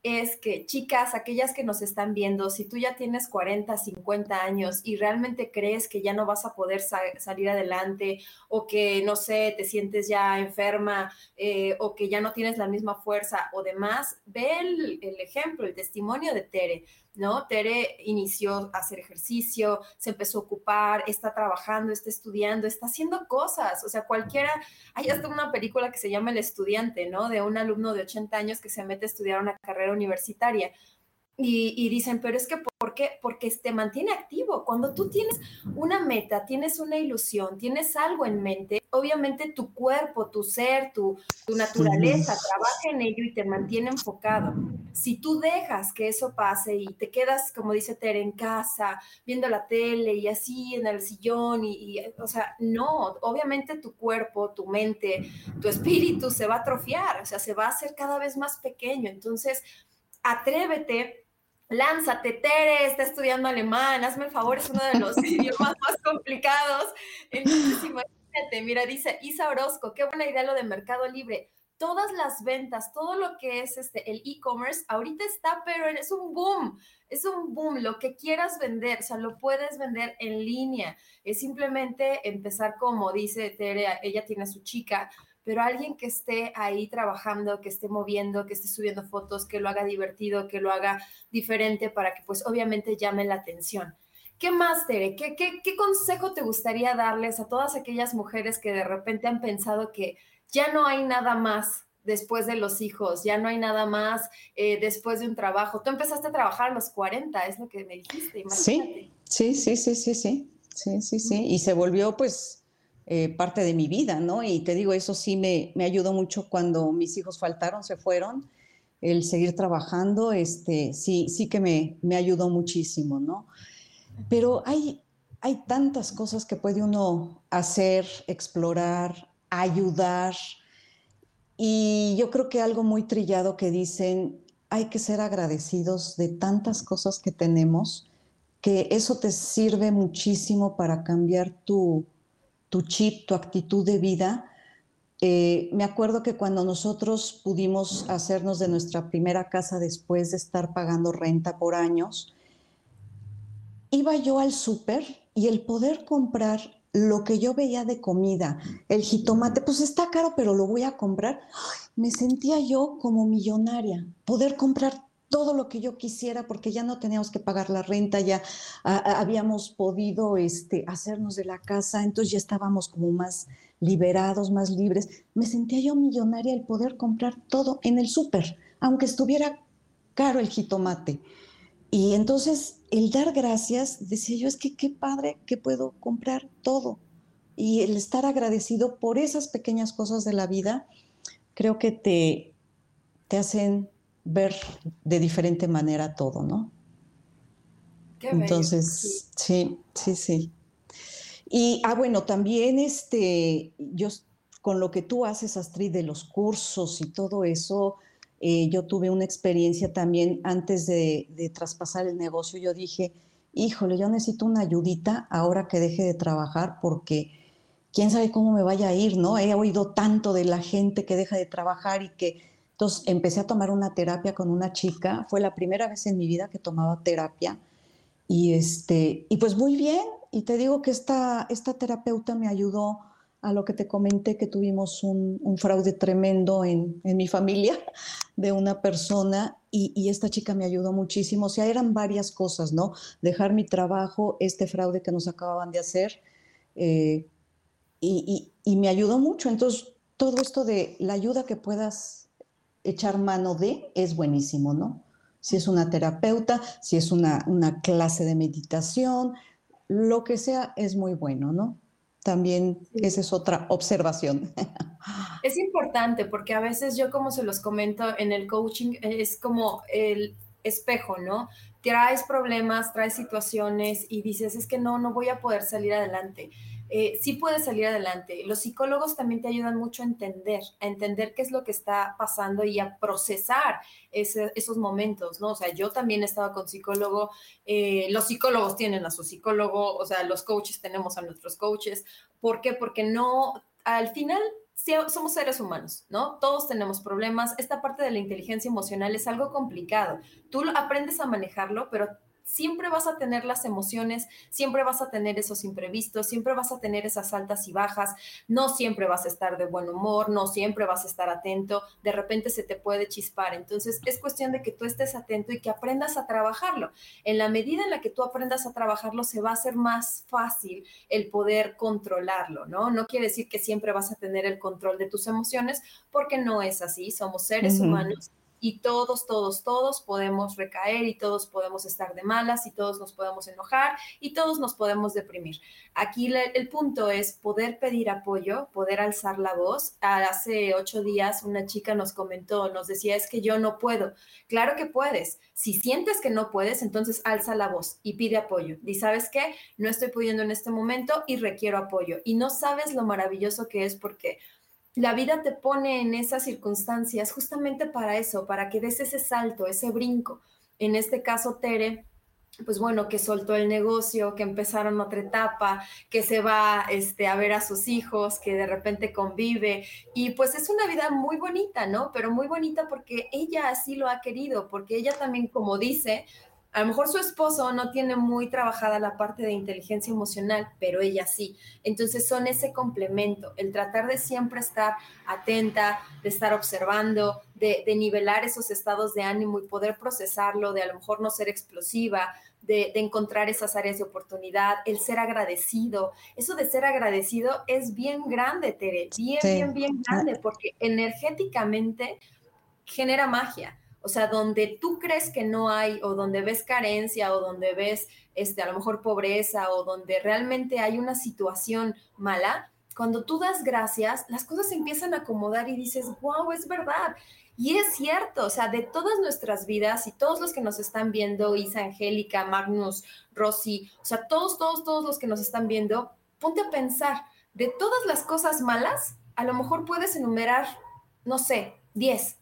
es que, chicas, aquellas que nos están viendo, si tú ya tienes 40, 50 años y realmente crees que ya no vas a poder salir adelante o que, no sé, te sientes ya enferma eh, o que ya no tienes la misma fuerza o demás, ve el, el ejemplo, el testimonio de Tere. ¿No? Tere inició a hacer ejercicio, se empezó a ocupar, está trabajando, está estudiando, está haciendo cosas, o sea, cualquiera, hay hasta una película que se llama El estudiante, ¿no? De un alumno de 80 años que se mete a estudiar una carrera universitaria. Y, dicen, pero es que ¿por qué? Porque te mantiene activo. Cuando tú tienes una meta, tienes una ilusión, tienes algo en mente, obviamente tu cuerpo, tu ser, tu, tu naturaleza trabaja en ello y te mantiene enfocado. Si tú dejas que eso pase y te quedas, como dice Tere, en casa, viendo la tele y así en el sillón, y, y o sea, no, obviamente tu cuerpo, tu mente, tu espíritu se va a atrofiar, o sea, se va a hacer cada vez más pequeño. Entonces, atrévete lánzate, Tere, está estudiando alemán, hazme el favor, es uno de los idiomas más complicados. Entonces, imagínate, mira, dice Isa Orozco, qué buena idea lo de Mercado Libre. todas las ventas, todo lo que es este, el e-commerce, ahorita está, pero es un boom, es un boom, lo que quieras vender, o sea, lo puedes vender en línea, es simplemente empezar como dice Tere, ella tiene a su chica, pero alguien que esté ahí trabajando, que esté moviendo, que esté subiendo fotos, que lo haga divertido, que lo haga diferente para que pues obviamente llame la atención. ¿Qué más, Tere? ¿Qué, qué, qué consejo te gustaría darles a todas aquellas mujeres que de repente han pensado que ya no hay nada más después de los hijos, ya no hay nada más eh, después de un trabajo. Tú empezaste a trabajar a los 40, es lo que me dijiste. Sí, sí, sí, sí, sí, sí, sí, sí, sí. Y se volvió pues eh, parte de mi vida, ¿no? Y te digo, eso sí me, me ayudó mucho cuando mis hijos faltaron, se fueron. El seguir trabajando, este, sí, sí que me, me ayudó muchísimo, ¿no? Pero hay, hay tantas cosas que puede uno hacer, explorar, ayudar. Y yo creo que algo muy trillado que dicen, hay que ser agradecidos de tantas cosas que tenemos, que eso te sirve muchísimo para cambiar tu, tu chip, tu actitud de vida. Eh, me acuerdo que cuando nosotros pudimos hacernos de nuestra primera casa después de estar pagando renta por años, iba yo al súper y el poder comprar lo que yo veía de comida, el jitomate, pues está caro, pero lo voy a comprar. Me sentía yo como millonaria, poder comprar todo lo que yo quisiera porque ya no teníamos que pagar la renta, ya habíamos podido este, hacernos de la casa, entonces ya estábamos como más liberados, más libres. Me sentía yo millonaria el poder comprar todo en el súper, aunque estuviera caro el jitomate. Y entonces el dar gracias, decía yo, es que qué padre que puedo comprar todo. Y el estar agradecido por esas pequeñas cosas de la vida, creo que te, te hacen ver de diferente manera todo, ¿no? Entonces, sí, sí, sí. Y, ah, bueno, también este, yo con lo que tú haces, Astrid, de los cursos y todo eso, eh, yo tuve una experiencia también antes de, traspasar el negocio. Yo dije, híjole, yo necesito una ayudita ahora que deje de trabajar porque quién sabe cómo me vaya a ir, ¿no? He oído tanto de la gente que deja de trabajar y que... Entonces empecé a tomar una terapia con una chica. Fue la primera vez en mi vida que tomaba terapia. Y, este, y pues muy bien. Y te digo que esta, esta terapeuta me ayudó a lo que te comenté que tuvimos un, fraude tremendo en, mi familia de una persona y, esta chica me ayudó muchísimo. O sea, eran varias cosas, ¿no? Dejar mi trabajo, este fraude que nos acababan de hacer eh, y, me ayudó mucho. Entonces, todo esto de la ayuda que puedas echar mano de es buenísimo, ¿no? Si es una terapeuta, si es una, una clase de meditación, lo que sea es muy bueno, ¿no? También esa es otra observación. Es importante porque a veces yo como se los comento en el coaching es como el espejo, ¿no? Traes problemas, traes situaciones y dices, es que no, no voy a poder salir adelante. Eh, sí puedes salir adelante. Los psicólogos también te ayudan mucho a entender, a entender qué es lo que está pasando y a procesar esos momentos, ¿no? O sea, yo también he estado con psicólogo, eh, los psicólogos tienen a su psicólogo, o sea, los coaches tenemos a nuestros coaches. ¿Por qué? Porque no, al final somos seres humanos, ¿no? Todos tenemos problemas. Esta parte de la inteligencia emocional es algo complicado. Tú aprendes a manejarlo, pero siempre vas a tener las emociones, siempre vas a tener esos imprevistos, siempre vas a tener esas altas y bajas, no siempre vas a estar de buen humor, no siempre vas a estar atento, de repente se te puede chispar. Entonces es cuestión de que tú estés atento y que aprendas a trabajarlo. En la medida en la que tú aprendas a trabajarlo, se va a hacer más fácil el poder controlarlo, ¿no? No quiere decir que siempre vas a tener el control de tus emociones, porque no es así, somos seres humanos y todos, todos, todos podemos recaer y todos podemos estar de malas y todos nos podemos enojar y todos nos podemos deprimir. Aquí el punto es poder pedir apoyo, poder alzar la voz. Hace ocho días una chica nos comentó, nos decía, es que yo no puedo. Claro que puedes. Si sientes que no puedes, entonces alza la voz y pide apoyo. Y sabes qué, no estoy pudiendo en este momento y requiero apoyo. Y no sabes lo maravilloso que es porque la vida te pone en esas circunstancias justamente para eso, para que des ese salto, ese brinco. En este caso, Tere pues bueno, que soltó el negocio, que empezaron otra etapa, que se va este, a ver a sus hijos, que de repente convive. Y pues es una vida muy bonita, ¿no? Pero muy bonita porque ella así lo ha querido, porque ella también, como dice, a lo mejor su esposo no tiene muy trabajada la parte de inteligencia emocional, pero ella sí. Entonces son ese complemento, el tratar de siempre estar atenta, de estar observando, de, nivelar esos estados de ánimo y poder procesarlo, de a lo mejor no ser explosiva, de, encontrar esas áreas de oportunidad, el ser agradecido. Eso de ser agradecido es bien grande, Tere, bien, bien, bien grande, porque energéticamente genera magia. O sea, donde tú crees que no hay o donde ves carencia o donde ves este, a lo mejor pobreza o donde realmente hay una situación mala, cuando tú das gracias, las cosas se empiezan a acomodar y dices, wow, es verdad. Y es cierto, o sea, de todas nuestras vidas y todos los que nos están viendo, Isa Angélica, Magnus, Rosy, o sea, todos, todos, todos los que nos están viendo, ponte a pensar, de todas las cosas malas, a lo mejor puedes enumerar, no sé, 10,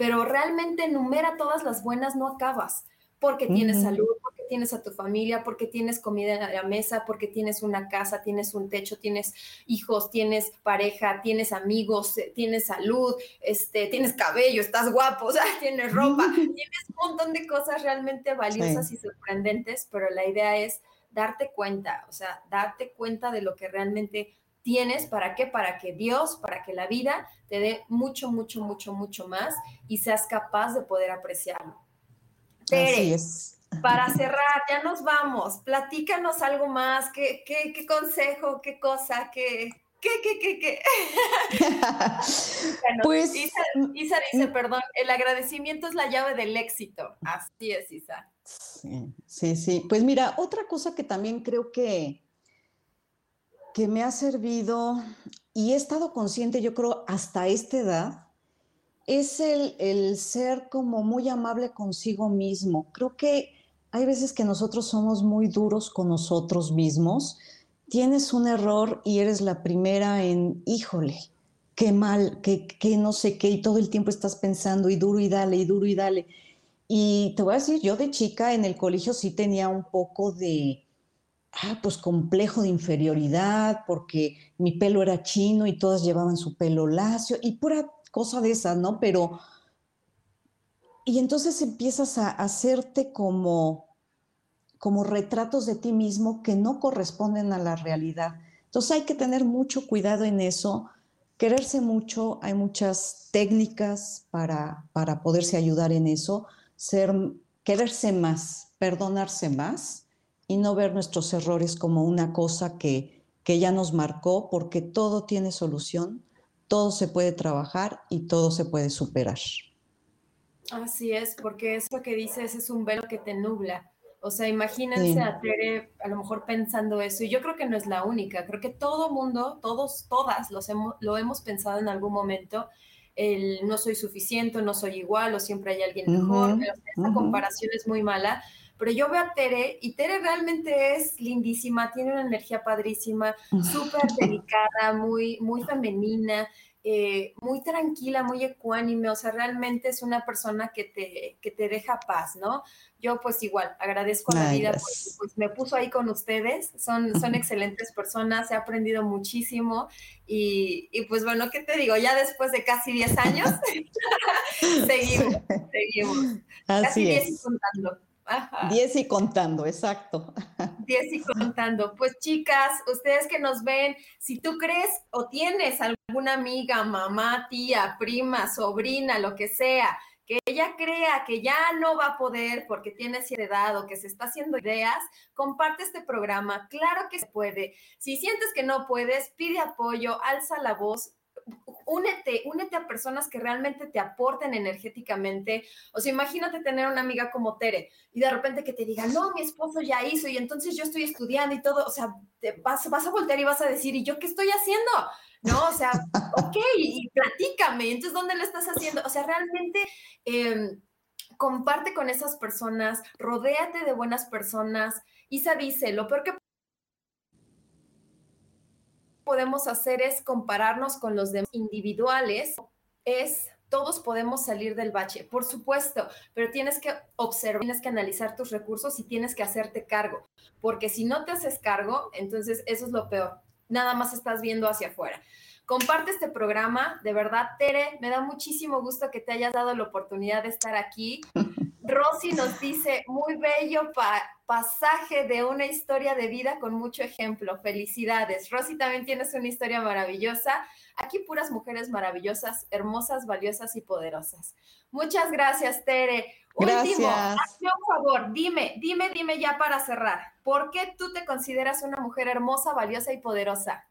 pero realmente enumera todas las buenas, no acabas, porque tienes salud, porque tienes a tu familia, porque tienes comida en la mesa, porque tienes una casa, tienes un techo, tienes hijos, tienes pareja, tienes amigos, eh, tienes salud, este, tienes cabello, estás guapo, o sea, tienes ropa, tienes un montón de cosas realmente valiosas y sorprendentes, pero la idea es darte cuenta, o sea, darte cuenta de lo que realmente tienes, ¿para qué? Para que Dios, para que la vida te dé mucho, mucho, mucho, mucho más y seas capaz de poder apreciarlo. Tere, Para cerrar, ya nos vamos. Platícanos algo más. ¿Qué, qué, consejo, qué cosa, qué, ¿Qué, qué, qué, qué? pues, Isa, Isa, dice, mm. perdón, el agradecimiento es la llave del éxito. Así es, Isa. Sí, sí, sí. Pues mira, otra cosa que también creo que, que me ha servido y he estado consciente, yo creo, hasta esta edad, es el, ser como muy amable consigo mismo. Creo que hay veces que nosotros somos muy duros con nosotros mismos. Tienes un error y eres la primera en, híjole, qué mal, qué, qué no sé qué, y todo el tiempo estás pensando y duro y dale, y duro y dale. Y te voy a decir, yo de chica en el colegio sí tenía un poco de, ah, pues complejo de inferioridad, porque mi pelo era chino y todas llevaban su pelo lacio y pura cosa de esa, ¿no? Pero, y entonces empiezas a hacerte como, como retratos de ti mismo que no corresponden a la realidad. Entonces hay que tener mucho cuidado en eso, quererse mucho, hay muchas técnicas para, para poderse ayudar en eso, ser, quererse más, perdonarse más y no ver nuestros errores como una cosa que, que ya nos marcó, porque todo tiene solución, todo se puede trabajar y todo se puede superar. Así es, porque eso que dices es un velo que te nubla. O sea, imagínense a Tere a lo mejor pensando eso, y yo creo que no es la única, creo que todo mundo, todos, todas los hemos, lo hemos pensado en algún momento, el no soy suficiente, no soy igual, o siempre hay alguien mejor, esa comparación es muy mala, pero yo veo a Tere y Tere realmente es lindísima, tiene una energía padrísima, súper delicada, muy, muy femenina, eh, muy tranquila, muy ecuánime, o sea, realmente es una persona que te, que te deja paz, ¿no? Yo pues igual agradezco a la vida porque pues, me puso ahí con ustedes, son, son excelentes personas, he aprendido muchísimo y, y, pues bueno, ¿qué te digo? Ya después de casi 10 años, seguimos, seguimos. casi 10 contando. Diez y contando, exacto. Diez y contando. Pues chicas, ustedes que nos ven, si tú crees o tienes alguna amiga, mamá, tía, prima, sobrina, lo que sea, que ella crea que ya no va a poder porque tiene cierta edad o que se está haciendo ideas, comparte este programa. Claro que se puede. Si sientes que no puedes, pide apoyo, alza la voz, únete, únete a personas que realmente te aporten energéticamente. O sea, imagínate tener una amiga como Tere y de repente que te diga, no, mi esposo ya hizo y entonces yo estoy estudiando y todo. O sea, vas, vas a voltear y vas a decir, ¿y yo qué estoy haciendo? No, o sea, ok, y, platícame, entonces, ¿dónde lo estás haciendo? O sea, realmente... Em, comparte con esas personas, rodéate de buenas personas. Isa dice, lo peor que podemos hacer es compararnos con los demás individuales, es todos podemos salir del bache, por supuesto, pero tienes que observar, tienes que analizar tus recursos y tienes que hacerte cargo, porque si no te haces cargo, entonces eso es lo peor, nada más estás viendo hacia afuera. Comparte este programa, de verdad, Tere, me da muchísimo gusto que te hayas dado la oportunidad de estar aquí. Rosy nos dice, muy bello pasaje de una historia de vida con mucho ejemplo. Felicidades. Rosy también tienes una historia maravillosa. Aquí puras mujeres maravillosas, hermosas, valiosas y poderosas. Muchas gracias, Tere. Último, hazme un favor, dime, dime, dime ya para cerrar. ¿Por qué tú te consideras una mujer hermosa, valiosa y poderosa?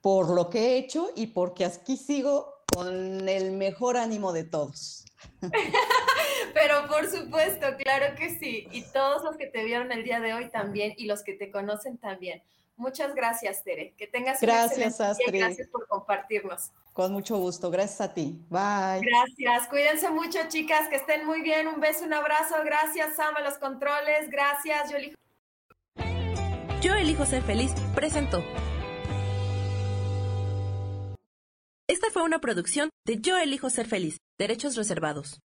por lo que he hecho y porque aquí sigo con el mejor ánimo de todos. Pero por supuesto, claro que sí. Y todos los que te vieron el día de hoy también y los que te conocen también. Muchas gracias, Tere. Que tengas gracias, Astrid. gracias por compartirnos. Con mucho gusto. Gracias a ti. Bye. Gracias. Cuídense mucho, chicas. Que estén muy bien. Un beso, un abrazo. Gracias, Sam, a los controles. Gracias. Yo elijo. Yo elijo ser feliz. Presento. Esta fue una producción de Yo elijo ser feliz, derechos reservados.